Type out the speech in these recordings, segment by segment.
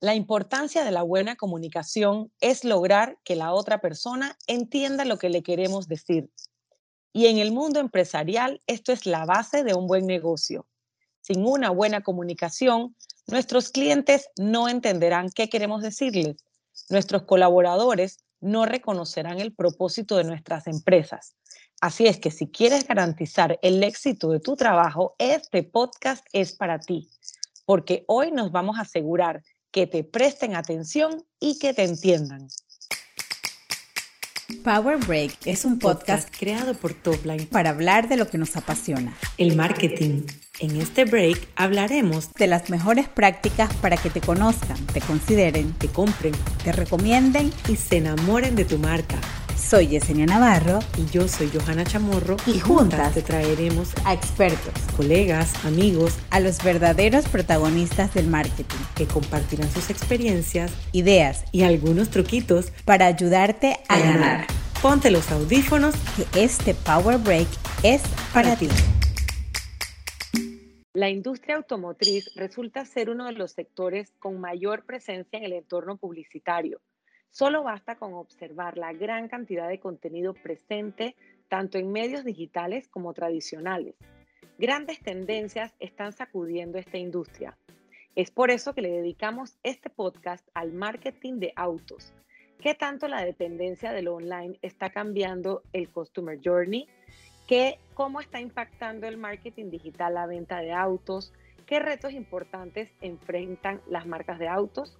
La importancia de la buena comunicación es lograr que la otra persona entienda lo que le queremos decir. Y en el mundo empresarial esto es la base de un buen negocio. Sin una buena comunicación, nuestros clientes no entenderán qué queremos decirles. Nuestros colaboradores no reconocerán el propósito de nuestras empresas. Así es que si quieres garantizar el éxito de tu trabajo, este podcast es para ti, porque hoy nos vamos a asegurar que te presten atención y que te entiendan. Power Break es un podcast creado por Topline para hablar de lo que nos apasiona, el marketing. En este break hablaremos de las mejores prácticas para que te conozcan, te consideren, te compren, te recomienden y se enamoren de tu marca. Soy Yesenia Navarro y yo soy Johanna Chamorro y, juntas te traeremos a expertos, colegas, amigos, a los verdaderos protagonistas del marketing que compartirán sus experiencias, ideas y algunos truquitos para ayudarte a, ganar. Ponte los audífonos que este Power Break es para, ti. La industria automotriz resulta ser uno de los sectores con mayor presencia en el entorno publicitario Solo basta con observar la gran cantidad de contenido presente tanto en medios digitales como tradicionales. Grandes tendencias están sacudiendo esta industria. Es por eso que le dedicamos este podcast al marketing de autos. ¿Qué tanto la dependencia de lo online está cambiando el Customer Journey? ¿Qué, ¿Cómo está impactando el marketing digital la venta de autos? ¿Qué retos importantes enfrentan las marcas de autos?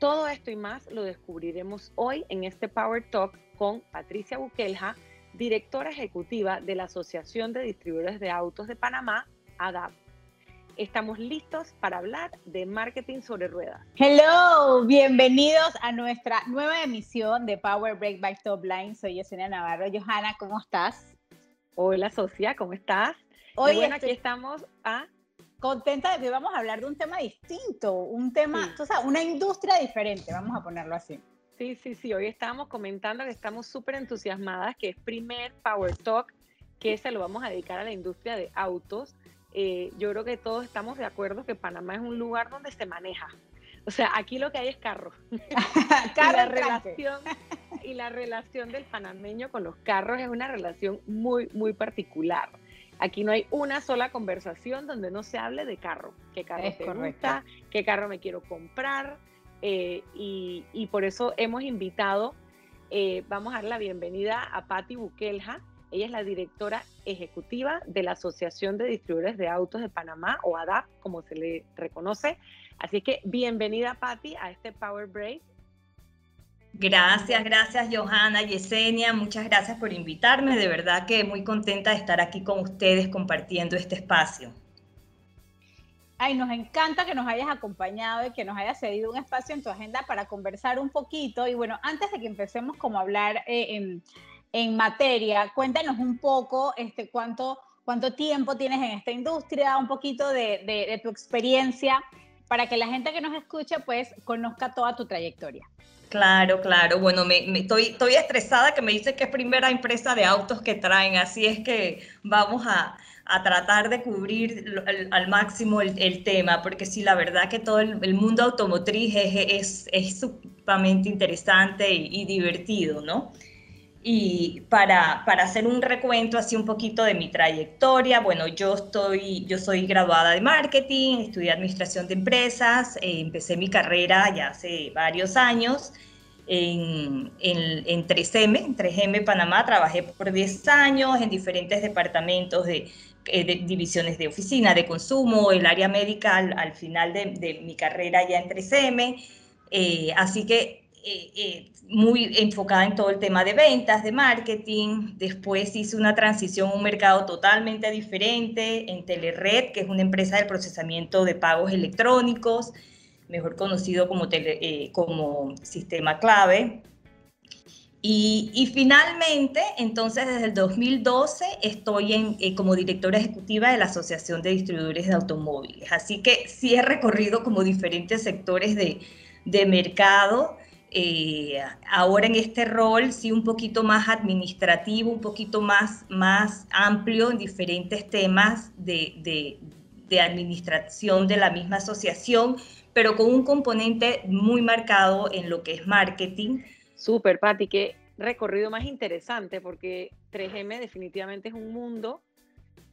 Todo esto y más lo descubriremos hoy en este Power Talk con Patricia Buquelja, directora ejecutiva de la Asociación de Distribuidores de Autos de Panamá, ADAP. Estamos listos para hablar de marketing sobre ruedas. Hello, bienvenidos a nuestra nueva emisión de Power Break by Top Line. Soy Yesenia Navarro. Johanna, ¿cómo estás? Hola, Socia, ¿cómo estás? Hoy bueno, aquí estamos a contenta de que vamos a hablar de un tema distinto, un tema, o sea, una industria diferente, vamos a ponerlo así. Sí, sí, sí, hoy estábamos comentando que estamos súper entusiasmadas, que es primer Power Talk que se lo vamos a dedicar a la industria de autos. Eh, yo creo que todos estamos de acuerdo que Panamá es un lugar donde se maneja. O sea, aquí lo que hay es carro. carro la relación, y la relación del panameño con los carros es una relación muy, muy particular. Aquí no hay una sola conversación donde no se hable de carro. ¿Qué carro te gusta? ¿Qué carro me quiero comprar? Eh, y, por eso hemos invitado, eh, vamos a dar la bienvenida a Patti Buquelja. Ella es la directora ejecutiva de la Asociación de Distribuidores de Autos de Panamá, o ADAP, como se le reconoce. Así que bienvenida, Patti, a este Power Break. Gracias, gracias Johanna, Yesenia, muchas gracias por invitarme. De verdad que muy contenta de estar aquí con ustedes compartiendo este espacio. Ay, nos encanta que nos hayas acompañado y que nos hayas cedido un espacio en tu agenda para conversar un poquito. Y bueno, antes de que empecemos como a hablar eh, en, materia, cuéntanos un poco este, cuánto, cuánto tiempo tienes en esta industria, un poquito de, tu experiencia, para que la gente que nos escuche pues conozca toda tu trayectoria. Claro, claro. Bueno, me, estoy, estoy estresada que me dice que es primera empresa de autos que traen, así es que vamos a, tratar de cubrir al, máximo el, tema, porque sí, la verdad que todo el, mundo automotriz es, es, sumamente interesante y, divertido, ¿no? Y para, para, hacer un recuento así un poquito de mi trayectoria, bueno, yo, estoy, yo soy graduada de marketing, estudié administración de empresas, eh, empecé mi carrera ya hace varios años en, en, 3M, en 3M Panamá, trabajé por 10 años en diferentes departamentos de, eh, divisiones de oficina, de consumo, el área médica al, final de, mi carrera ya en 3M. Eh, así que eh, muy enfocada en todo el tema de ventas, de marketing. Después hice una transición a un mercado totalmente diferente en Telered, que es una empresa de procesamiento de pagos electrónicos mejor conocido como, eh, como sistema clave. Y, finalmente, entonces desde el 2012 estoy en, eh, como directora ejecutiva de la Asociación de Distribuidores de Automóviles. Así que sí he recorrido como diferentes sectores de, de mercado. Eh, ahora en este rol sí un poquito más administrativo, un poquito más, más amplio en diferentes temas de, de, de administración de la misma asociación, pero con un componente muy marcado en lo que es marketing. Súper, Pati, qué recorrido más interesante porque 3M definitivamente es un mundo,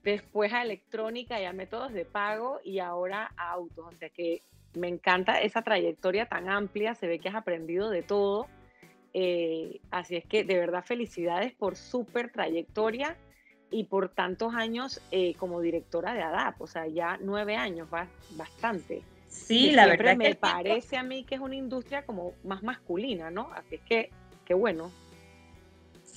después a electrónica y a métodos de pago y ahora a autos. O sea que me encanta esa trayectoria tan amplia, se ve que has aprendido de todo. Eh, así es que de verdad felicidades por súper trayectoria y por tantos años eh, como directora de ADAP, o sea, ya nueve años, va bastante. Sí, la verdad. Me parece a mí que es una industria como más masculina, ¿no? Así es que, qué bueno.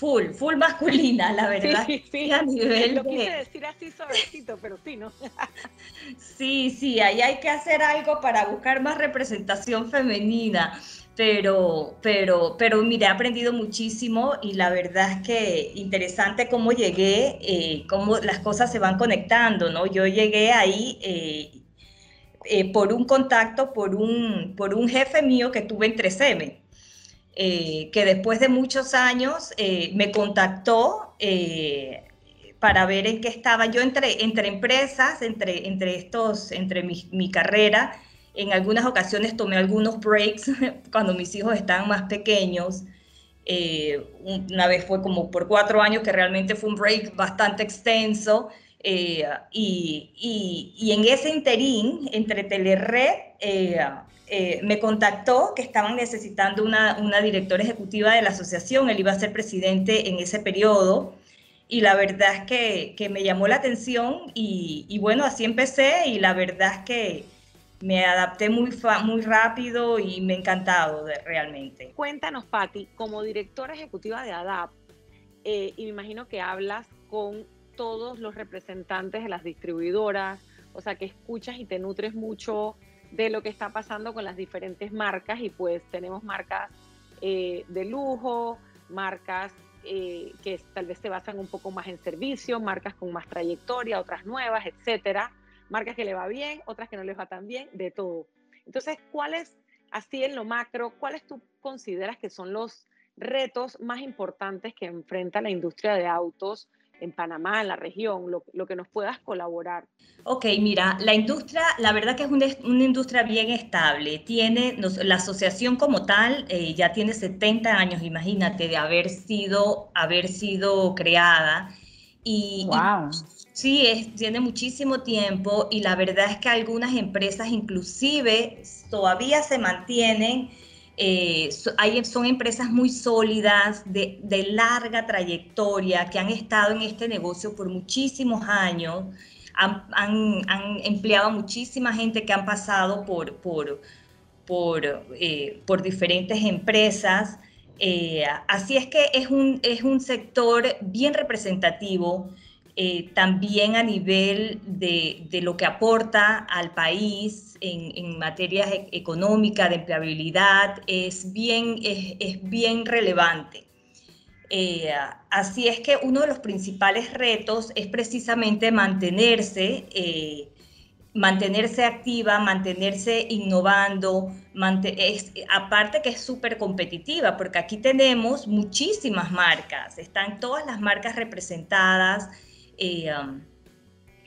Full, full masculina, la verdad. Sí, sí, a nivel Lo quise decir así suavecito, pero sí, ¿no? sí, sí, ahí hay que hacer algo para buscar más representación femenina pero, pero, pero mire, he aprendido muchísimo y la verdad es que interesante cómo llegué, eh, cómo las cosas se van conectando, ¿no? Yo llegué ahí eh, eh, por un contacto, por un, por un jefe mío que tuve en 3M, que después de muchos años me contactó para ver en qué estaba. Yo entre, entre empresas, entre, entre, estos, entre mi, carrera, en algunas ocasiones tomé algunos breaks cuando mis hijos estaban más pequeños. Eh, una vez fue como por cuatro años que realmente fue un break bastante extenso. Eh, y, y, en ese interín, entre Telered, eh, me contactó que estaban necesitando una, una, directora ejecutiva de la asociación. Él iba a ser presidente en ese periodo. Y la verdad es que, que me llamó la atención y, y bueno, así empecé y la verdad es que me adapté muy, muy rápido y me ha encantado realmente. Cuéntanos, Patti, como directora ejecutiva de ADAP, eh, y me imagino que hablas con todos los representantes de las distribuidoras, o sea, que escuchas y te nutres mucho de lo que está pasando con las diferentes marcas y pues tenemos marcas eh, de lujo, marcas eh, que tal vez se basan un poco más en servicio, marcas con más trayectoria, otras nuevas, etcétera marcas que le va bien, otras que no les va tan bien, de todo. Entonces, ¿cuáles, así en lo macro, cuáles tú consideras que son los retos más importantes que enfrenta la industria de autos en Panamá, en la región, lo, que nos puedas colaborar. Ok, mira, la industria, la verdad que es una, industria bien estable. Tiene, la asociación como tal eh, ya tiene 70 años, imagínate, de haber sido, haber sido creada. Y, wow. Sí, es, tiene muchísimo tiempo y la verdad es que algunas empresas inclusive todavía se mantienen, eh, hay, son empresas muy sólidas, de, larga trayectoria, que han estado en este negocio por muchísimos años, han, empleado a muchísima gente que han pasado por, por, por, eh, por diferentes empresas. Eh, así es que es un, es un sector bien representativo eh, también a nivel de, lo que aporta al país en, materia e, económica, de empleabilidad, es bien, es, bien relevante. Eh, así es que uno de los principales retos es precisamente mantenerse, eh, mantenerse activa, mantenerse innovando, aparte que es súper competitiva, porque aquí tenemos muchísimas marcas, están todas las marcas representadas, eh, um,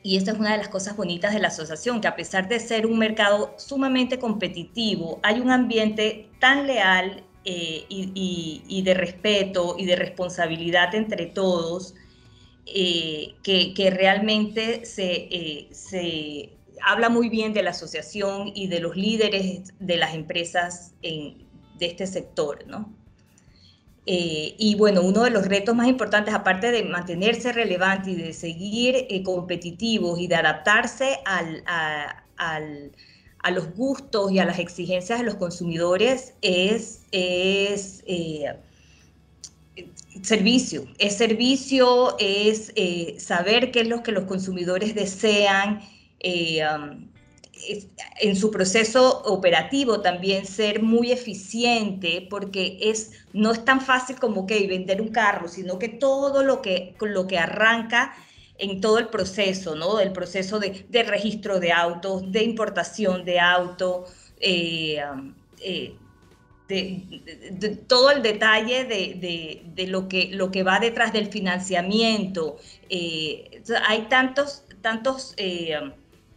y esta es una de las cosas bonitas de la asociación, que a pesar de ser un mercado sumamente competitivo, hay un ambiente tan leal eh, y, de respeto y de responsabilidad entre todos, eh, que, realmente se, se, habla muy bien de la asociación y de los líderes de las empresas de este sector, ¿no? Eh, y bueno, uno de los retos más importantes, aparte de mantenerse relevante y de seguir eh, competitivos y de adaptarse al, a, los gustos y a las exigencias de los consumidores, es, es eh, servicio. Es servicio, es saber qué es lo que los consumidores desean. Um, en su proceso operativo también ser muy eficiente porque es, no es tan fácil como que vender un carro, sino que todo lo que, lo que arranca en todo el proceso, ¿no? El proceso de, registro de autos, de importación de autos, eh, eh, de, todo el detalle de, lo, que, lo que va detrás del financiamiento. Eh, hay tantos, tantos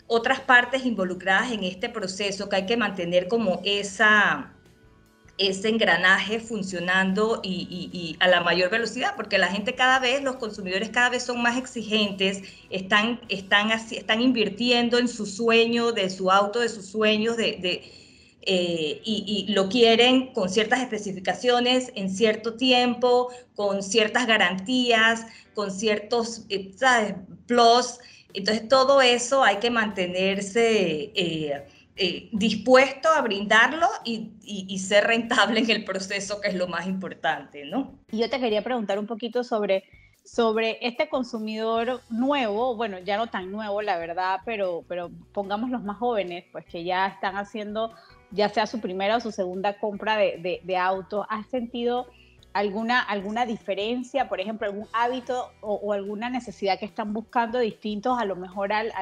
otras partes involucradas en este proceso que hay que mantener como esa, ese engranaje funcionando y, a la mayor velocidad, porque la gente cada vez, los consumidores cada vez son más exigentes, están, están, están invirtiendo en su sueño, de su auto, de sus sueños, de, eh, y, lo quieren con ciertas especificaciones, en cierto tiempo, con ciertas garantías, con ciertos eh, plus. Entonces, todo eso hay que mantenerse... Eh, eh, dispuesto a brindarlo y, ser rentable en el proceso, que es lo más importante, ¿no? Y yo te quería preguntar un poquito sobre, sobre este consumidor nuevo, bueno, ya no tan nuevo, la verdad, pero, pero pongamos los más jóvenes, pues que ya están haciendo ya sea su primera o su segunda compra de, de, auto, ¿has sentido alguna, alguna diferencia, por ejemplo, algún hábito o, alguna necesidad que están buscando distintos a lo mejor al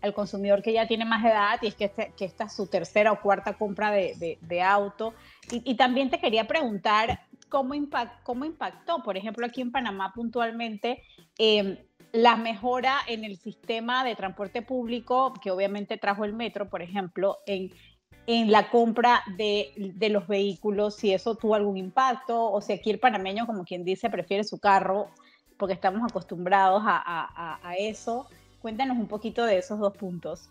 al consumidor que ya tiene más edad y es que, este, que esta es su tercera o cuarta compra de, de, auto. Y, también te quería preguntar cómo, impact, cómo impactó, por ejemplo, aquí en Panamá puntualmente, em, la mejora en el sistema de transporte público que obviamente trajo el metro, por ejemplo, en, en la compra de, de, los vehículos, si eso tuvo algún impacto, o si aquí el panameño, como quien dice, prefiere su carro, porque estamos acostumbrados a, a, a eso. Cuéntanos un poquito de esos dos puntos.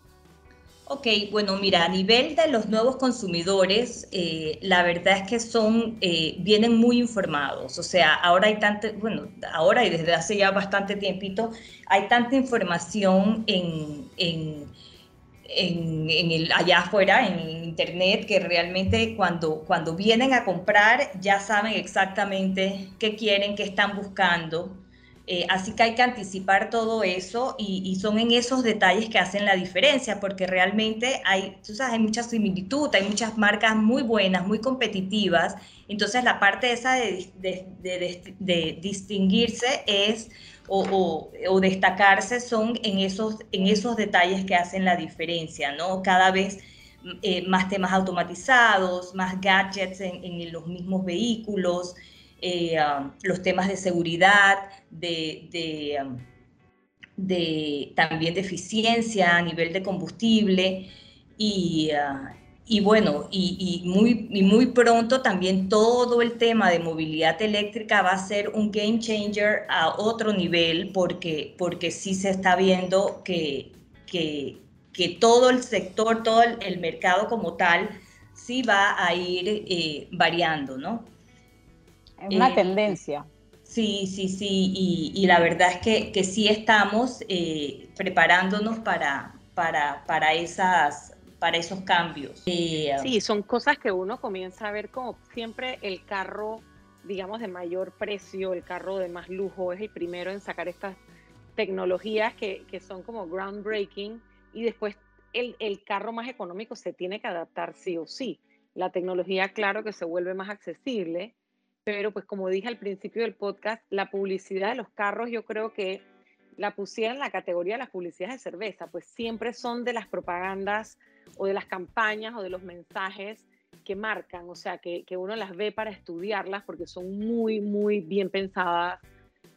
Ok, bueno, mira, a nivel de los nuevos consumidores, eh, la verdad es que son, eh, vienen muy informados. O sea, ahora hay tanta, bueno, ahora y desde hace ya bastante tiempito, hay tanta información en, en, en, el, allá afuera, en internet, que realmente cuando, cuando vienen a comprar ya saben exactamente qué quieren, qué están buscando. Eh, así que hay que anticipar todo eso y, son en esos detalles que hacen la diferencia, porque realmente hay, tú sabes, hay mucha similitud, hay muchas marcas muy buenas, muy competitivas. Entonces la parte esa de, de, distinguirse es o, destacarse son en esos, en esos detalles que hacen la diferencia, ¿no? Cada vez eh, más temas automatizados, más gadgets en, en los mismos vehículos. Eh, um, los temas de seguridad, de, um, de, también de eficiencia a nivel de combustible y, uh, y bueno, y, muy, y muy pronto también todo el tema de movilidad eléctrica va a ser un game changer a otro nivel porque, porque sí se está viendo que, que, que todo el sector, todo el, mercado como tal, sí va a ir eh, variando, ¿no? Es una eh, tendencia. Sí, sí, sí, y, la verdad es que, que sí estamos eh, preparándonos para, para, para, esas, para esos cambios. Eh, sí, son cosas que uno comienza a ver como siempre el carro, digamos, de mayor precio, el carro de más lujo, es el primero en sacar estas tecnologías que, que son como groundbreaking y después el, el carro más económico se tiene que adaptar sí o sí. La tecnología, claro que se vuelve más accesible, pero pues como dije al principio del podcast, la publicidad de los carros yo creo que la pusiera en la categoría de las publicidades de cerveza, pues siempre son de las propagandas o de las campañas o de los mensajes que marcan, o sea, que, que uno las ve para estudiarlas porque son muy, muy bien pensadas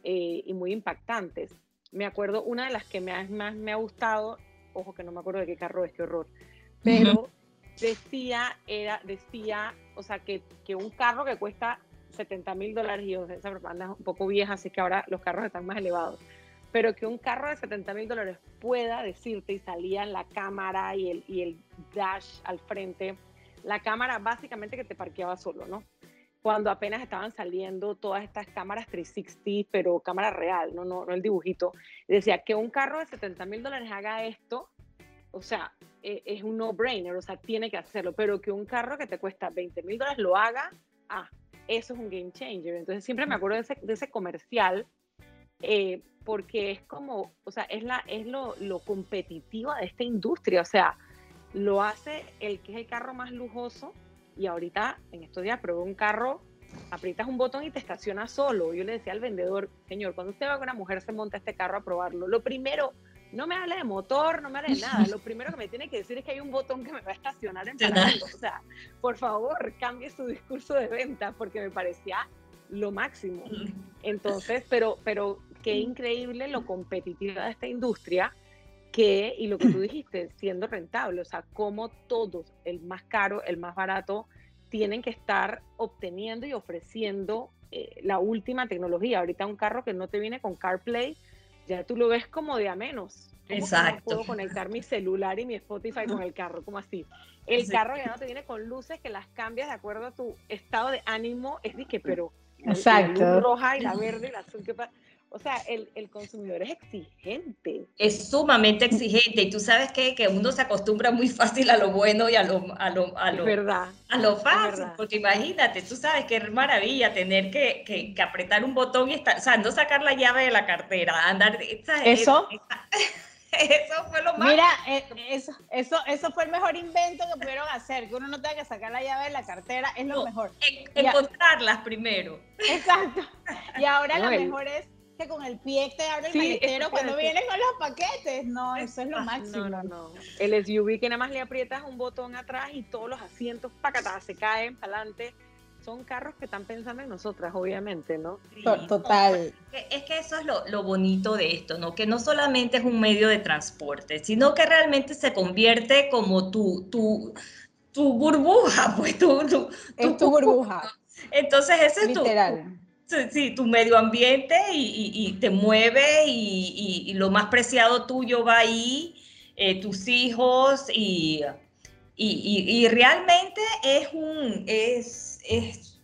eh, y muy impactantes. Me acuerdo, una de las que más, más me ha gustado, ojo que no me acuerdo de qué carro es, qué horror, pero decía, era, decía, o sea, que, que un carro que cuesta 70 mil dólares y esa propaganda es un poco vieja, así que ahora los carros están más elevados. Pero que un carro de 70 mil dólares pueda decirte y salía en la cámara y el, y el dash al frente, la cámara básicamente que te parqueaba solo, ¿no? Cuando apenas estaban saliendo todas estas cámaras 360, pero cámara real, no, no, no el dibujito. decía que un carro de 70 mil dólares haga esto, o sea, e, es un no-brainer, o sea, tiene que hacerlo, pero que un carro que te cuesta 20 mil dólares lo haga, ah, eso es un game changer. Entonces siempre me acuerdo de ese, de ese comercial eh, porque es como, o sea, es, la, es lo, lo competitivo de esta industria, o sea, lo hace el que es el carro más lujoso y ahorita en estos días probé un carro, aprietas un botón y te estaciona solo. Yo le decía al vendedor, señor, cuando usted va que una mujer se monta este carro a probarlo, lo primero no me hable de motor, no me hable de nada. Lo primero que me tiene que decir es que hay un botón que me va a estacionar en paralelo. O sea, por favor, cambie su discurso de venta porque me parecía lo máximo. Entonces, pero, pero qué increíble lo competitiva de esta industria que, y lo que tú dijiste, siendo rentable, o sea, como todos, el más caro, el más barato, tienen que estar obteniendo y ofreciendo eh, la última tecnología. Ahorita un carro que no te viene con CarPlay, ya tú lo ves como de a menos. Exacto. puedo conectar mi celular y mi Spotify con el carro, como así. El carro ya no te viene con luces que las cambias de acuerdo a tu estado de ánimo. Es de que, pero Exacto. la luz roja y la verde y la azul, ¿qué pasa? O sea, el, el, consumidor es exigente. Es sumamente exigente y tú sabes que, que uno se acostumbra muy fácil a lo bueno y a lo, a lo, a lo, verdad, a lo fácil, porque imagínate, tú sabes qué maravilla tener que, que, que, apretar un botón y estar, o sea, no sacar la llave de la cartera, andar... Eso... Eso fue lo más. Mira, eh, eso, eso, eso fue el mejor invento que pudieron hacer, que uno no tenga que sacar la llave de la cartera, es lo no, mejor. En, encontrarlas primero. Exacto. Y ahora no, lo mejor es que con el pie te abre el sí, maletero cuando vienen con los paquetes. No, eso es lo máximo. No, no, no. El SUV que nada más le aprietas un botón atrás y todos los asientos pacatas se caen para adelante son carros que están pensando en nosotras, obviamente, ¿no? Sí, Total. Es que eso es lo, lo, bonito de esto, ¿no? Que no solamente es un medio de transporte, sino que realmente se convierte como tu, tu, tu burbuja, pues tu, tu, es tu burbuja. Entonces, ese Literal. es tu, sí, tu medio ambiente y, y, y te mueve y, y, lo más preciado tuyo va ahí, eh, tus hijos y... Y, realmente es un, es, es,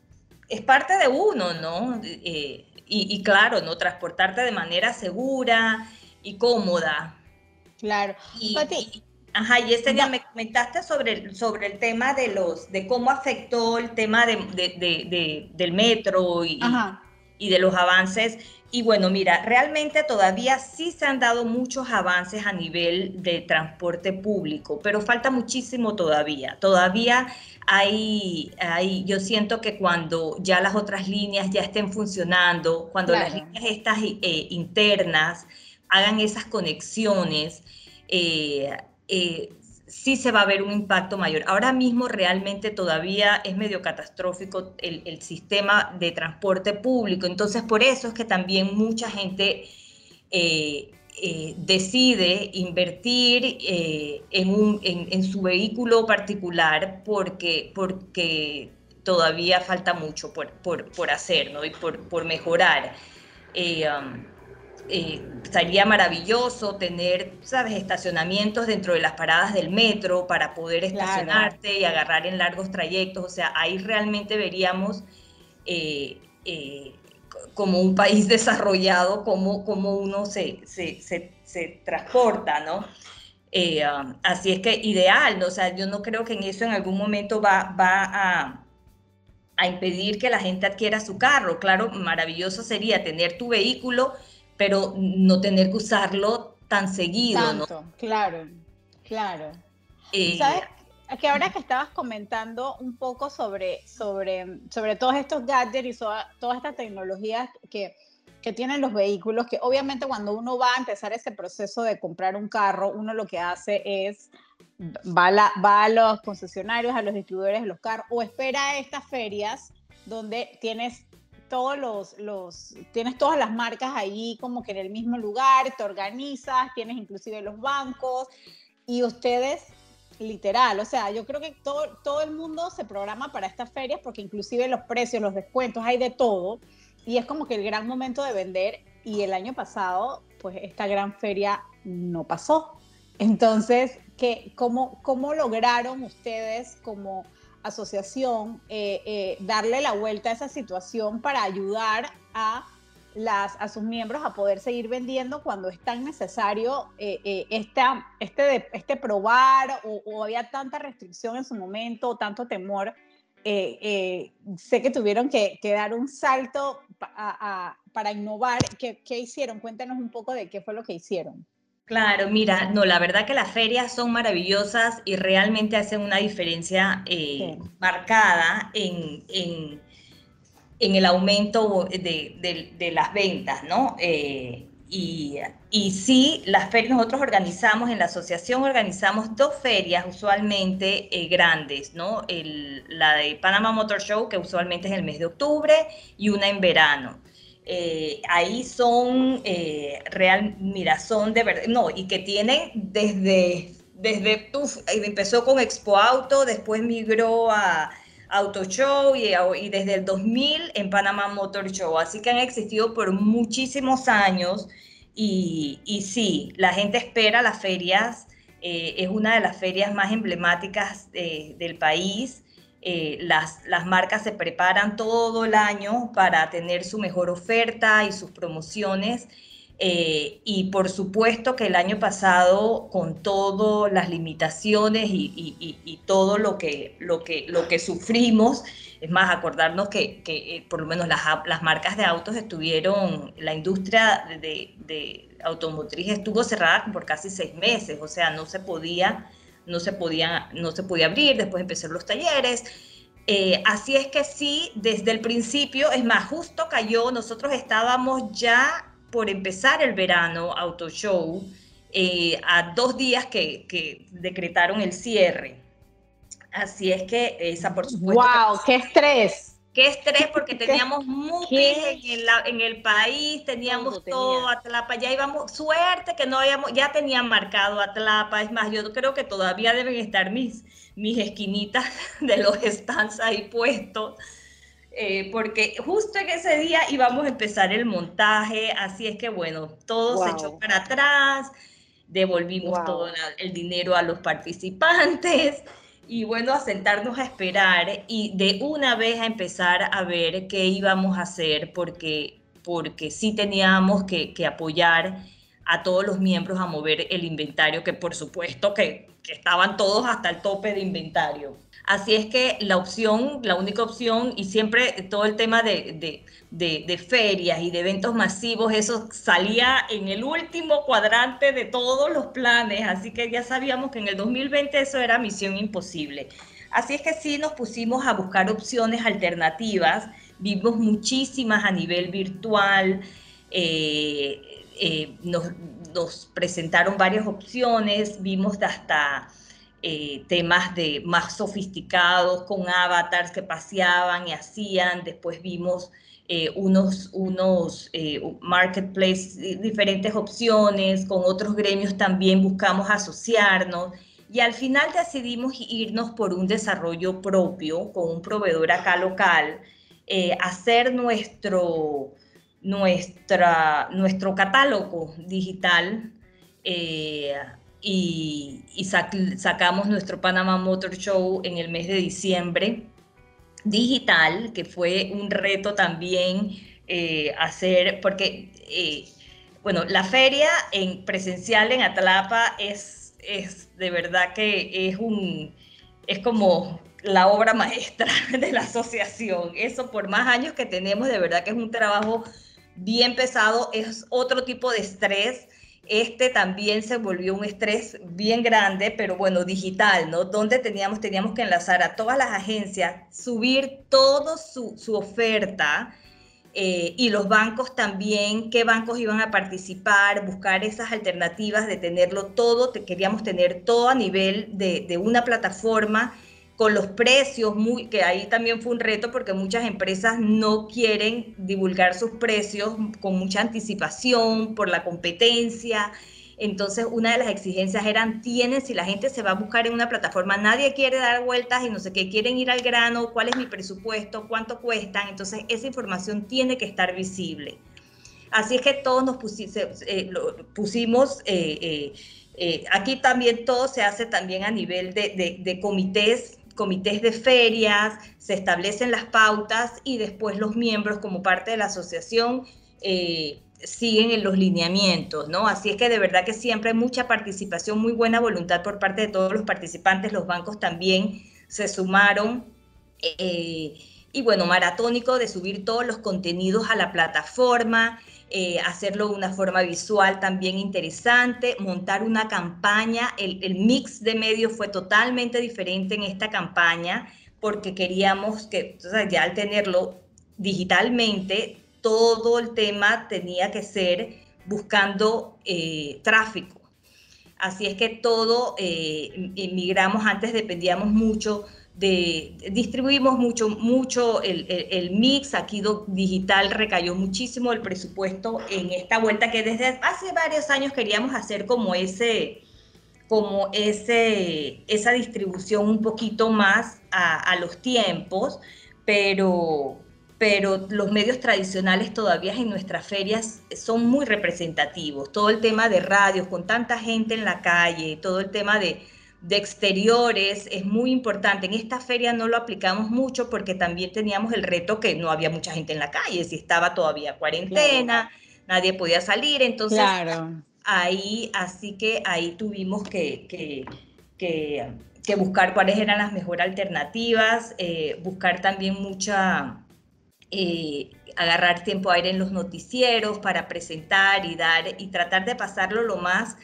es parte de uno, ¿no? Eh, y, claro, ¿no? Transportarte de manera segura y cómoda. Claro. Ajá, y ese día me comentaste sobre el, sobre el tema de los, de cómo afectó el tema de, de, de, del metro y, y de los avances. Y bueno, mira, realmente todavía sí se han dado muchos avances a nivel de transporte público, pero falta muchísimo todavía. Todavía hay, hay yo siento que cuando ya las otras líneas ya estén funcionando, cuando claro. las líneas estas eh, internas hagan esas conexiones, eh, eh, sí se va a ver un impacto mayor. Ahora mismo realmente todavía es medio catastrófico el, sistema de transporte público, entonces por eso es que también mucha gente eh, eh, decide invertir en, su vehículo particular porque, todavía falta mucho por, hacer ¿no? y por, por mejorar. Um, eh, estaría maravilloso tener, ¿sabes?, estacionamientos dentro de las paradas del metro para poder estacionarte claro. y agarrar en largos trayectos. O sea, ahí realmente veríamos eh, eh, como un país desarrollado, cómo, cómo uno se, se, se, se transporta, ¿no? Um, así es que ideal, ¿no? o sea, yo no creo que en eso en algún momento va, va a, a impedir que la gente adquiera su carro. Claro, maravilloso sería tener tu vehículo pero no tener que usarlo tan seguido. Tanto, ¿no? claro, claro. Eh, ¿Sabes? Que ahora que estabas comentando un poco sobre, sobre, sobre todos estos gadgets y so, todas estas tecnologías que, que tienen los vehículos, que obviamente cuando uno va a empezar ese proceso de comprar un carro, uno lo que hace es va, la, va a los concesionarios, a los distribuidores de los carros, o espera a estas ferias donde tienes todos los, los, tienes todas las marcas ahí como que en el mismo lugar, te organizas, tienes inclusive los bancos y ustedes, literal, o sea, yo creo que todo, todo el mundo se programa para estas ferias porque inclusive los precios, los descuentos, hay de todo y es como que el gran momento de vender y el año pasado, pues esta gran feria no pasó. Entonces, ¿qué, cómo, ¿cómo lograron ustedes como asociación eh, eh, darle la vuelta a esa situación para ayudar a, las, a sus miembros a poder seguir vendiendo cuando es tan necesario eh, esta, este, este probar o, había tanta restricción en su momento o tanto temor. sé que tuvieron que, dar un salto para innovar. ¿Qué, ¿Qué hicieron? Cuéntanos un poco de qué fue lo que hicieron. Claro, mira, no, la verdad que las ferias son maravillosas y realmente hacen una diferencia eh, sí. marcada en, en, en, el aumento de, de, de las ventas, ¿no? Eh, y, y, sí, las ferias, nosotros organizamos, en la asociación organizamos dos ferias usualmente eh, grandes, ¿no? El, la de Panama Motor Show, que usualmente es el mes de octubre, y una en verano. Eh, ahí son eh, real, mira, son de verdad, no, y que tienen desde, desde, empezó con Expo Auto, después migró a Auto Show y, desde el 2000 en Panamá Motor Show, así que han existido por muchísimos años y, y sí, la gente espera las ferias, eh, es una de las ferias más emblemáticas del país eh, las, las marcas se preparan todo el año para tener su mejor oferta y sus promociones. Eh, y por supuesto que el año pasado, con todas las limitaciones y, todo lo que, lo, que, lo que sufrimos, es más, acordarnos que, que eh, por lo menos las, las, marcas de autos estuvieron, la industria de, de, automotriz estuvo cerrada por casi seis meses, o sea, no se podía no se podía, no se podía abrir, después empezaron los talleres. Eh, así es que sí, desde el principio, es más, justo cayó, nosotros estábamos ya por empezar el verano Auto Show, eh, a dos días que, que, decretaron el cierre. Así es que esa, por supuesto. ¡Wow! ¡Qué estrés! Qué estrés porque teníamos MUPIs en, el país, teníamos todo, Atlapa, ya íbamos, suerte que no habíamos, ya tenían marcado Atlapa, es más, yo creo que todavía deben estar mis, mis esquinitas de los stands ahí puestos, eh, porque justo en ese día íbamos a empezar el montaje, así es que bueno, todo se echó para atrás, devolvimos todo el dinero a los participantes y bueno, a sentarnos a esperar y de una vez a empezar a ver qué íbamos a hacer porque, porque sí teníamos que, apoyar a todos los miembros a mover el inventario, que por supuesto que, que estaban todos hasta el tope de inventario. Así es que la opción, la única opción, y siempre todo el tema de, ferias y de eventos masivos, eso salía en el último cuadrante de todos los planes, así que ya sabíamos que en el 2020 eso era misión imposible. Así es que sí nos pusimos a buscar opciones alternativas, vimos muchísimas a nivel virtual, eh, eh, nos, nos presentaron varias opciones, vimos hasta eh, temas de más sofisticados con avatars que paseaban y hacían. Después vimos eh, unos, unos eh, marketplace, diferentes opciones, con otros gremios también buscamos asociarnos. Y al final decidimos irnos por un desarrollo propio con un proveedor acá local, hacer nuestro, nuestra, nuestro catálogo digital y, sacamos nuestro Panama Motor Show en el mes de diciembre digital, que fue un reto también eh, hacer, porque, eh, bueno, la feria en presencial en Atlapa es, es de verdad que es un, es como la obra maestra de la asociación. Eso por más años que tenemos, de verdad que es un trabajo bien pesado, es otro tipo de estrés este también se volvió un estrés bien grande, pero bueno, digital, ¿no? Donde teníamos, teníamos que enlazar a todas las agencias, subir toda su, oferta eh, y los bancos también, qué bancos iban a participar, buscar esas alternativas de tenerlo todo, queríamos tener todo a nivel de, de una plataforma con los precios, muy, que ahí también fue un reto porque muchas empresas no quieren divulgar sus precios con mucha anticipación por la competencia. Entonces, una de las exigencias eran, tienen, si la gente se va a buscar en una plataforma, nadie quiere dar vueltas y no sé qué, quieren ir al grano, cuál es mi presupuesto, cuánto cuestan. Entonces, esa información tiene que estar visible. Así es que todos nos eh, pusimos, eh, eh, aquí también todo se hace también a nivel de comités comités de ferias, se establecen las pautas y después los miembros como parte de la asociación eh, siguen en los lineamientos, ¿no? Así es que de verdad que siempre hay mucha participación, muy buena voluntad por parte de todos los participantes, los bancos también se sumaron. Eh, y bueno, maratónico de subir todos los contenidos a la plataforma, eh, hacerlo de una forma visual también interesante, montar una campaña. El, mix de medios fue totalmente diferente en esta campaña porque queríamos que, ya al tenerlo digitalmente, todo el tema tenía que ser buscando eh, tráfico. Así es que todo, eh, migramos, antes dependíamos mucho distribuimos mucho, mucho el, mix, aquí digital recayó muchísimo el presupuesto en esta vuelta que desde hace varios años queríamos hacer como ese, como ese, esa distribución un poquito más a, los tiempos, pero, pero los medios tradicionales todavía en nuestras ferias son muy representativos. Todo el tema de radios, con tanta gente en la calle, todo el tema de de exteriores es muy importante. En esta feria no lo aplicamos mucho porque también teníamos el reto que no había mucha gente en la calle, si estaba todavía cuarentena, nadie podía salir, entonces ahí, así que ahí tuvimos que, que, que, buscar cuáles eran las mejores alternativas, eh, buscar también mucha... Eh, agarrar tiempo aire en los noticieros para presentar y dar y tratar de pasarlo lo más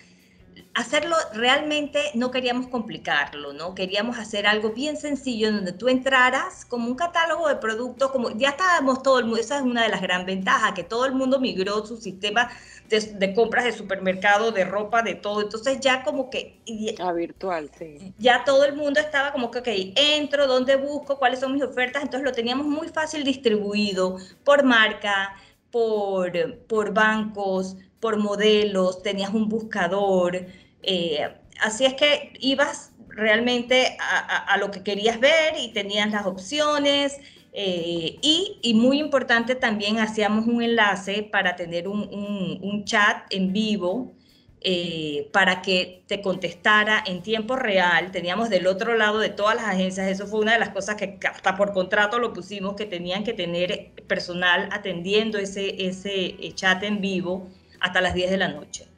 hacerlo realmente no queríamos complicarlo, ¿no? Queríamos hacer algo bien sencillo donde tú entraras como un catálogo de productos, como ya estábamos todo el mundo, esa es una de las gran ventajas, que todo el mundo migró su sistema de, compras de supermercado, de ropa, de todo, entonces ya como que... A virtual, sí. Ya todo el mundo estaba como que, ok, entro, ¿dónde busco? ¿Cuáles son mis ofertas? Entonces lo teníamos muy fácil distribuido por marca, por, por bancos, por modelos, tenías un buscador, eh, así es que ibas realmente a, lo que querías ver y tenías las opciones. Eh, y, muy importante también hacíamos un enlace para tener un, chat en vivo eh, para que te contestara en tiempo real. Teníamos del otro lado de todas las agencias, eso fue una de las cosas que hasta por contrato lo pusimos, que tenían que tener personal atendiendo ese, ese chat en vivo hasta las 10 de la noche.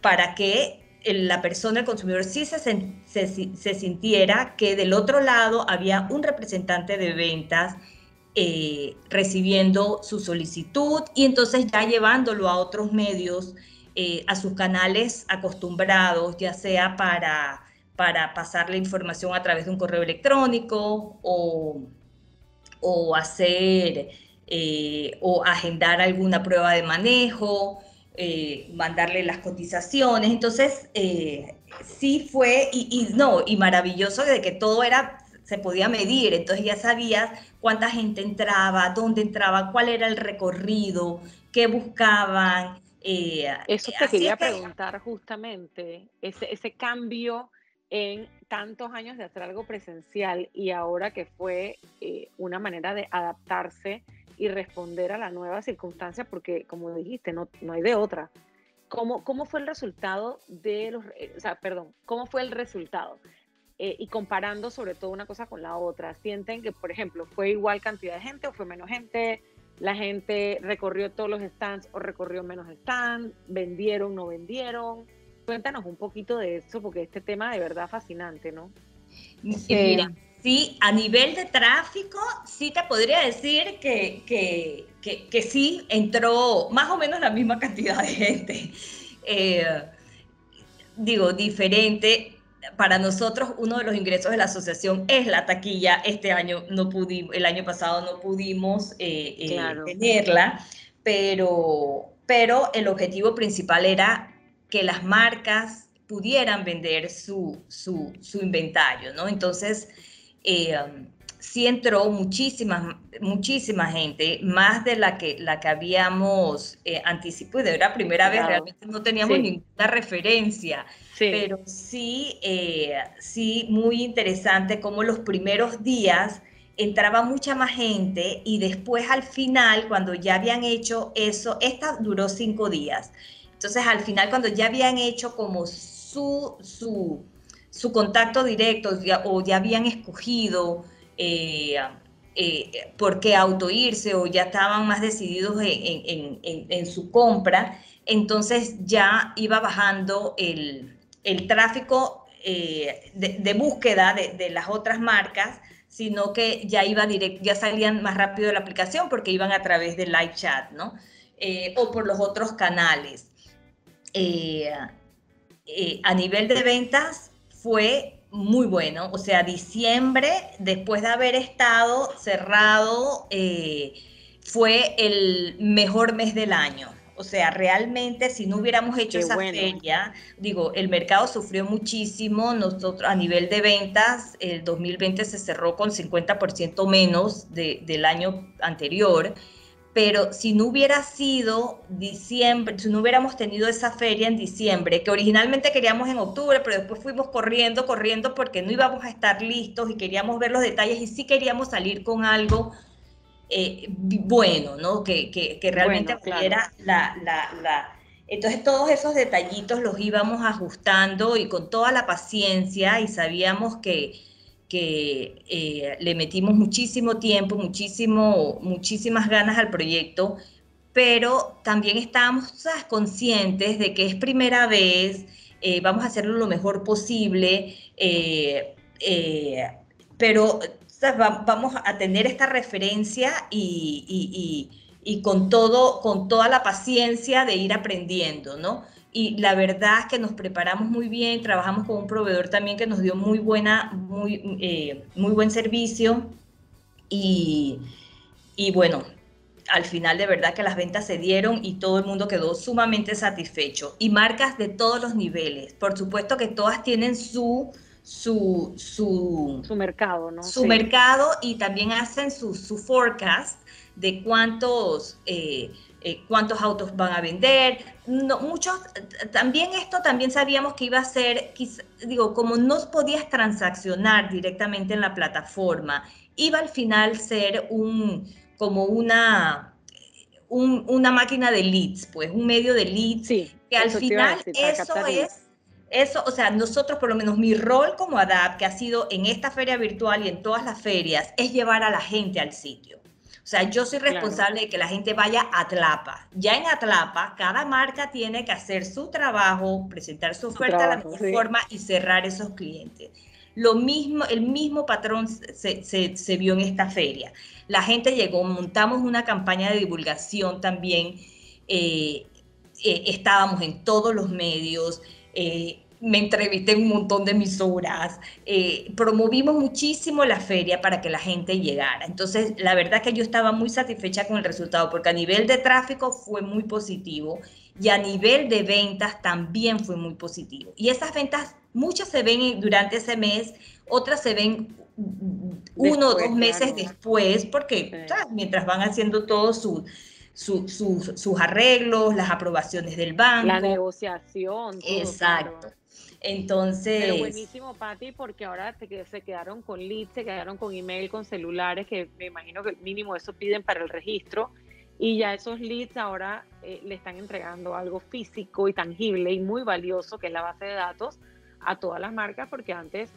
Para que la persona, el consumidor, sí se, se, sintiera que del otro lado había un representante de ventas eh, recibiendo su solicitud y entonces ya llevándolo a otros medios, eh, a sus canales acostumbrados, ya sea para, para pasar la información a través de un correo electrónico o, o hacer eh, o agendar alguna prueba de manejo eh, mandarle las cotizaciones. Entonces, eh, sí fue, y, no, y maravilloso de que todo era, se podía medir, entonces ya sabías cuánta gente entraba, dónde entraba, cuál era el recorrido, qué buscaban. Eso te quería preguntar justamente, ese, ese cambio en tantos años de hacer algo presencial y ahora que fue una manera de adaptarse y responder a la nueva circunstancia, porque como dijiste, no, no hay de otra. ¿Cómo, ¿Cómo fue el resultado de los, eh, o sea, perdón, cómo fue el resultado? Eh, y comparando sobre todo una cosa con la otra, ¿sienten que, por ejemplo, fue igual cantidad de gente o fue menos gente? ¿La gente recorrió todos los stands o recorrió menos stands? ¿Vendieron, no vendieron? Cuéntanos un poquito de eso, porque este tema de verdad fascinante, ¿no? Sí. Sí, a nivel de tráfico, sí te podría decir que, que, que, sí entró más o menos la misma cantidad de gente. Eh, digo, diferente. Para nosotros, uno de los ingresos de la asociación es la taquilla. Este año no pudimos, el año pasado no pudimos eh, eh, tenerla, pero, pero el objetivo principal era que las marcas pudieran vender su, su, su inventario, ¿no? Entonces, eh, sí entró muchísima, muchísima gente, más de la que, la que habíamos eh, anticipado. De la primera vez realmente no teníamos ninguna referencia, pero sí, eh, sí, muy interesante como los primeros días entraba mucha más gente y después al final, cuando ya habían hecho eso, esta duró cinco días. Entonces al final, cuando ya habían hecho como su, su su contacto directo o ya habían escogido eh, eh, por qué auto irse o ya estaban más decididos en, su compra, entonces ya iba bajando el, tráfico eh, de, búsqueda de, las otras marcas, sino que ya iba directo, ya salían más rápido de la aplicación porque iban a través del live chat, ¿no? o por los otros canales. a nivel de ventas, fue muy bueno. O sea, diciembre, después de haber estado cerrado, eh, fue el mejor mes del año. O sea, realmente si no hubiéramos hecho esa feria, digo, el mercado sufrió muchísimo, nosotros a nivel de ventas, el 2020 se cerró con 50% menos del año anterior, pero si no hubiera sido diciembre, si no hubiéramos tenido esa feria en diciembre, que originalmente queríamos en octubre, pero después fuimos corriendo, corriendo porque no íbamos a estar listos y queríamos ver los detalles y sí queríamos salir con algo eh, bueno, ¿no? Que, que, realmente era la, la, la, Entonces todos esos detallitos los íbamos ajustando y con toda la paciencia y sabíamos que, que eh, le metimos muchísimo tiempo, muchísimo, muchísimas ganas al proyecto, pero también estábamos conscientes de que es primera vez, eh, vamos a hacerlo lo mejor posible, pero vamos a tener esta referencia y, con, todo, con toda la paciencia de ir aprendiendo, ¿no? Y la verdad es que nos preparamos muy bien, trabajamos con un proveedor también que nos dio muy, buena, muy, eh, muy buen servicio y, y bueno, al final de verdad que las ventas se dieron y todo el mundo quedó sumamente satisfecho. Y marcas de todos los niveles. Por supuesto que todas tienen su su, su, mercado, ¿no? Su mercado y también hacen su, su forecast de cuántos, eh, eh, cuántos autos van a vender. No, muchos, también esto también sabíamos que iba a ser, digo, como no podías transaccionar directamente en la plataforma, iba al final ser un, como una, una máquina de leads, pues un medio de leads, que al final eso es eso, o sea, nosotros, por lo menos mi rol como ADAP, que ha sido en esta feria virtual y en todas las ferias, es llevar a la gente al sitio. O sea, yo soy responsable de que la gente vaya a Atlapa. Ya en Atlapa, cada marca tiene que hacer su trabajo, presentar su oferta de la mejor forma y cerrar esos clientes. Lo mismo, el mismo patrón se, se, vio en esta feria. La gente llegó, montamos una campaña de divulgación también, eh, eh, estábamos en todos los medios, eh, me entrevisté en un montón de emisoras, eh, promovimos muchísimo la feria para que la gente llegara. Entonces, la verdad es que yo estaba muy satisfecha con el resultado, porque a nivel de tráfico fue muy positivo y a nivel de ventas también fue muy positivo. Y esas ventas, muchas se ven durante ese mes, otras se ven uno o dos meses después, porque mientras van haciendo todo su sus arreglos, las aprobaciones del banco. La negociación. Exacto. Entonces. Pero buenísimo, Patti, porque ahora se quedaron con leads, se quedaron con email, con celulares, que me imagino que mínimo eso piden para el registro. Y ya esos leads ahora eh, le están entregando algo físico y tangible y muy valioso, que es la base de datos, a todas las marcas, porque antes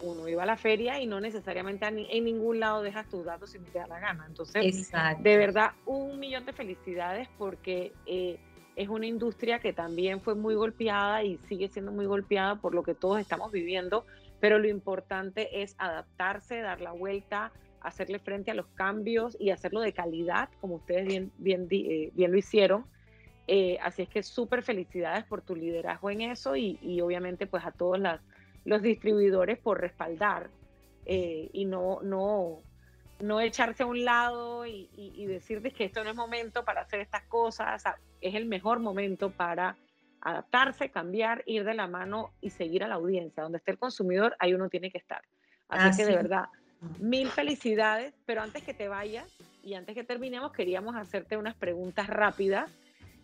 uno iba a la feria y no necesariamente en ningún lado dejas tus datos si te da la gana. Entonces, de verdad, un millón de felicidades porque eh, es una industria que también fue muy golpeada y sigue siendo muy golpeada por lo que todos estamos viviendo, pero lo importante es adaptarse, dar la vuelta, hacerle frente a los cambios y hacerlo de calidad, como ustedes bien, bien, eh, bien lo hicieron. Eh, así es que súper felicidades por tu liderazgo en eso y, y obviamente pues a todas las los distribuidores por respaldar eh, y no, no, no echarse a un lado y, y, decirles que esto no es momento para hacer estas cosas, es el mejor momento para adaptarse, cambiar, ir de la mano y seguir a la audiencia. Donde esté el consumidor, ahí uno tiene que estar. Así que de verdad, mil felicidades, pero antes que te vayas y antes que terminemos, queríamos hacerte unas preguntas rápidas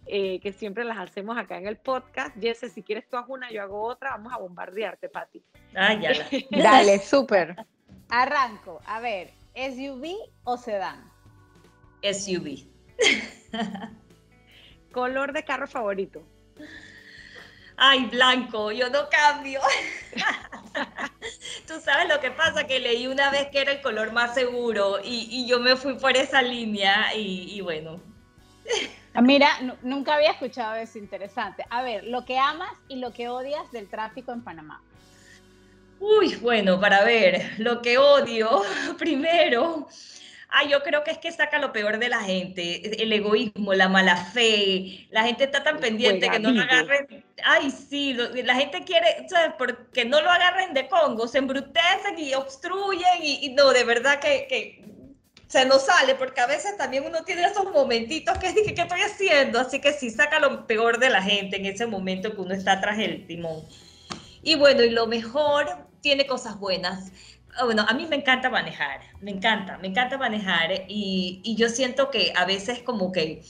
eh, que siempre las hacemos acá en el podcast. Jesse, si quieres tú haz una, yo hago otra, vamos a bombardearte, Pati. Ah, ya. Dale, súper. Arranco. A ver, ¿SUV o sedán? SUV. ¿Color de carro favorito? Ay, blanco, yo no cambio. Tú sabes lo que pasa, que leí una vez que era el color más seguro y, yo me fui por esa línea y, y bueno. Ah, mira, nunca había escuchado eso, interesante. A ver, lo que amas y lo que odias del tráfico en Panamá. Uy, bueno, para ver, lo que odio, primero, ay, yo creo que es que saca lo peor de la gente, el egoísmo, la mala fe, la gente está tan pendiente que no lo agarren, ay, sí, la gente quiere, ¿sabes? Porque no lo agarren de Congo, se embrutecen y obstruyen y, no, de verdad que, se nos sale, porque a veces también uno tiene esos momentitos que es, ¿qué estoy haciendo? Así que sí, saca lo peor de la gente en ese momento que uno está tras el timón. Y bueno, y lo mejor tiene cosas buenas. Ah, bueno, a mí me encanta manejar, me encanta, me encanta manejar y, y yo siento que a veces como que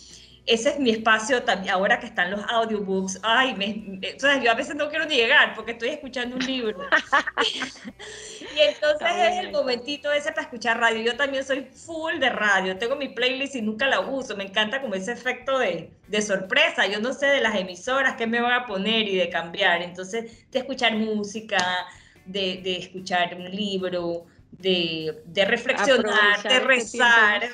ese es mi espacio también, ahora que están los audiobooks, ay, me, yo a veces no quiero ni llegar porque estoy escuchando un libro. y entonces es el momentito ese para escuchar radio. Yo también soy full de radio, tengo mi playlist y nunca la uso, me encanta como ese efecto de, de sorpresa, yo no sé de las emisoras qué me van a poner y de cambiar, entonces de escuchar música, de, de escuchar un libro, de, de reflexionar, de rezar.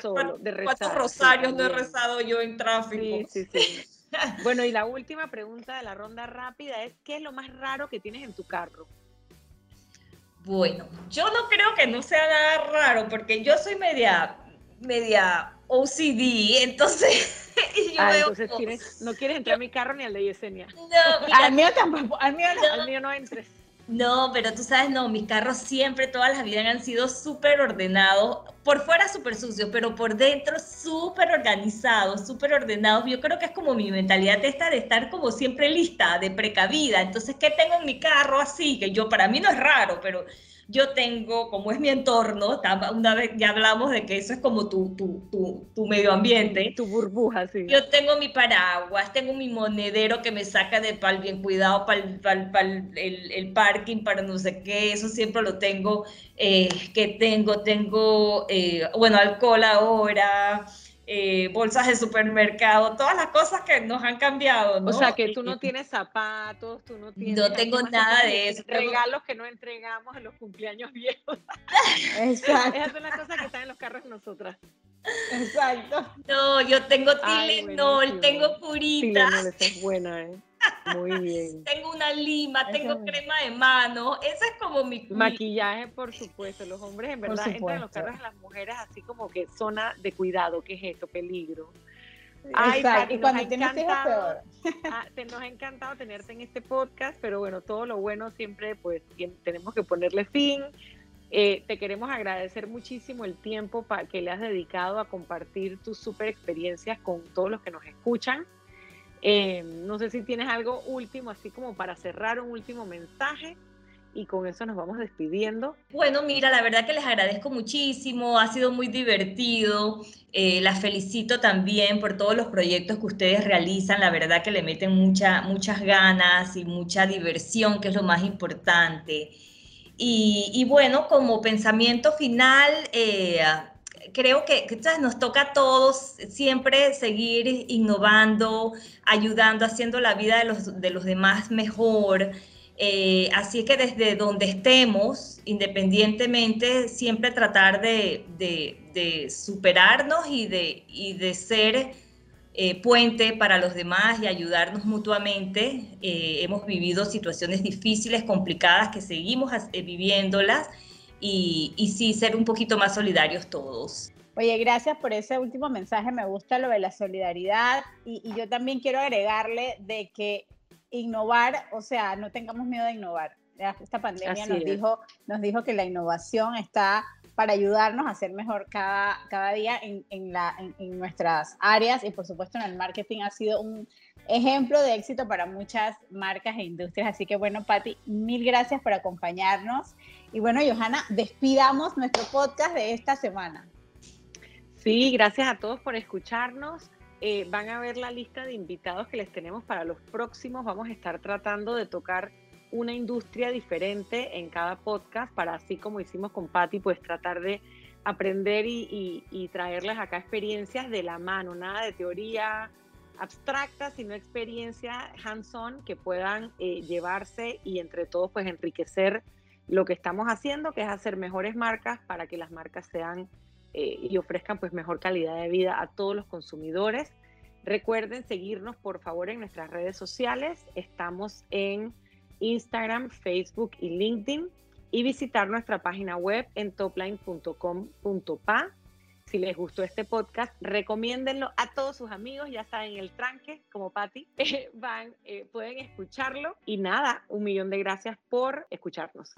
¿Cuántos rosarios no he rezado yo en tráfico? Sí, sí, sí. bueno, y la última pregunta de la ronda rápida es, ¿qué es lo más raro que tienes en tu carro? Bueno, yo no creo que no sea nada raro, porque yo soy media, media OCD, entonces... yo ah, entonces no quieres entrar a mi carro ni al de Yesenia. No, al mío tampoco, al mío no, al mío no entres. No, pero tú sabes, no, mis carros siempre, todas las vidas han sido súper ordenados, por fuera súper sucios, pero por dentro súper organizados, súper ordenados. Yo creo que es como mi mentalidad esta de estar como siempre lista, de precavida. Entonces, ¿qué tengo en mi carro así? Que yo, para mí no es raro, pero yo tengo, como es mi entorno, una vez ya hablamos de que eso es como tu, tu, tu, tu medio ambiente. Tu burbuja, sí. Yo tengo mi paraguas, tengo mi monedero que me saca de pal bien cuidado para el, el, parking, para no sé qué, eso siempre lo tengo. Eh, que tengo, tengo, eh, bueno, alcohol ahora. Eh, bolsas de supermercado, todas las cosas que nos han cambiado. ¿no? O sea, que tú no tienes zapatos, tú no tienes... No tengo nada de eso. Regalos que no entregamos en los cumpleaños viejos. Exacto. Esas son las cosas que están en los carros de nosotras. Exacto. No, yo tengo Tylenol, tengo puritas. Tylenol, es buena, ¿eh? Muy bien. tengo una lima, tengo crema de mano. Ese es como mi. Maquillaje, por supuesto. Los hombres, en verdad, entran en los carros de las mujeres así como que zona de cuidado. ¿Qué es esto? Peligro. Ay, y cuando tienes hijos, peor. Ah, te, nos ha encantado tenerte en este podcast, pero bueno, todo lo bueno siempre, pues tenemos que ponerle fin. Eh, te queremos agradecer muchísimo el tiempo que le has dedicado a compartir tus super experiencias con todos los que nos escuchan. Eh, no sé si tienes algo último, así como para cerrar un último mensaje y con eso nos vamos despidiendo. Bueno, mira, la verdad que les agradezco muchísimo, ha sido muy divertido, eh, las felicito también por todos los proyectos que ustedes realizan, la verdad que le meten mucha, muchas ganas y mucha diversión, que es lo más importante. Y, bueno, como pensamiento final, eh, creo que, nos toca a todos siempre seguir innovando, ayudando, haciendo la vida de los, de los demás mejor. Eh, así que desde donde estemos, independientemente, siempre tratar de, de, superarnos y de, y de ser eh, puente para los demás y ayudarnos mutuamente. Eh, hemos vivido situaciones difíciles, complicadas, que seguimos viviéndolas y, y sí ser un poquito más solidarios todos. Oye, gracias por ese último mensaje, me gusta lo de la solidaridad y, y yo también quiero agregarle de que innovar, o sea, no tengamos miedo de innovar. Esta pandemia nos dijo, nos dijo que la innovación está para ayudarnos a ser mejor cada, cada día en, en, la, en, nuestras áreas y por supuesto en el marketing ha sido un ejemplo de éxito para muchas marcas e industrias. Así que bueno, Patti, mil gracias por acompañarnos. Y bueno, Johanna, despidamos nuestro podcast de esta semana. Sí, gracias a todos por escucharnos. Eh, van a ver la lista de invitados que les tenemos para los próximos. Vamos a estar tratando de tocar una industria diferente en cada podcast para así como hicimos con Patti, pues tratar de aprender y, traerles acá experiencias de la mano, nada de teoría abstracta, sino experiencia hands-on que puedan eh, llevarse y entre todos pues enriquecer lo que estamos haciendo, que es hacer mejores marcas para que las marcas sean eh, y ofrezcan pues mejor calidad de vida a todos los consumidores. Recuerden seguirnos por favor en nuestras redes sociales. Estamos en Instagram, Facebook y LinkedIn y visitar nuestra página web en topline.com.pa si les gustó este podcast, recomiéndenlo a todos sus amigos, ya saben el tranque, como Patti, van, eh, pueden escucharlo. Y nada, un millón de gracias por escucharnos.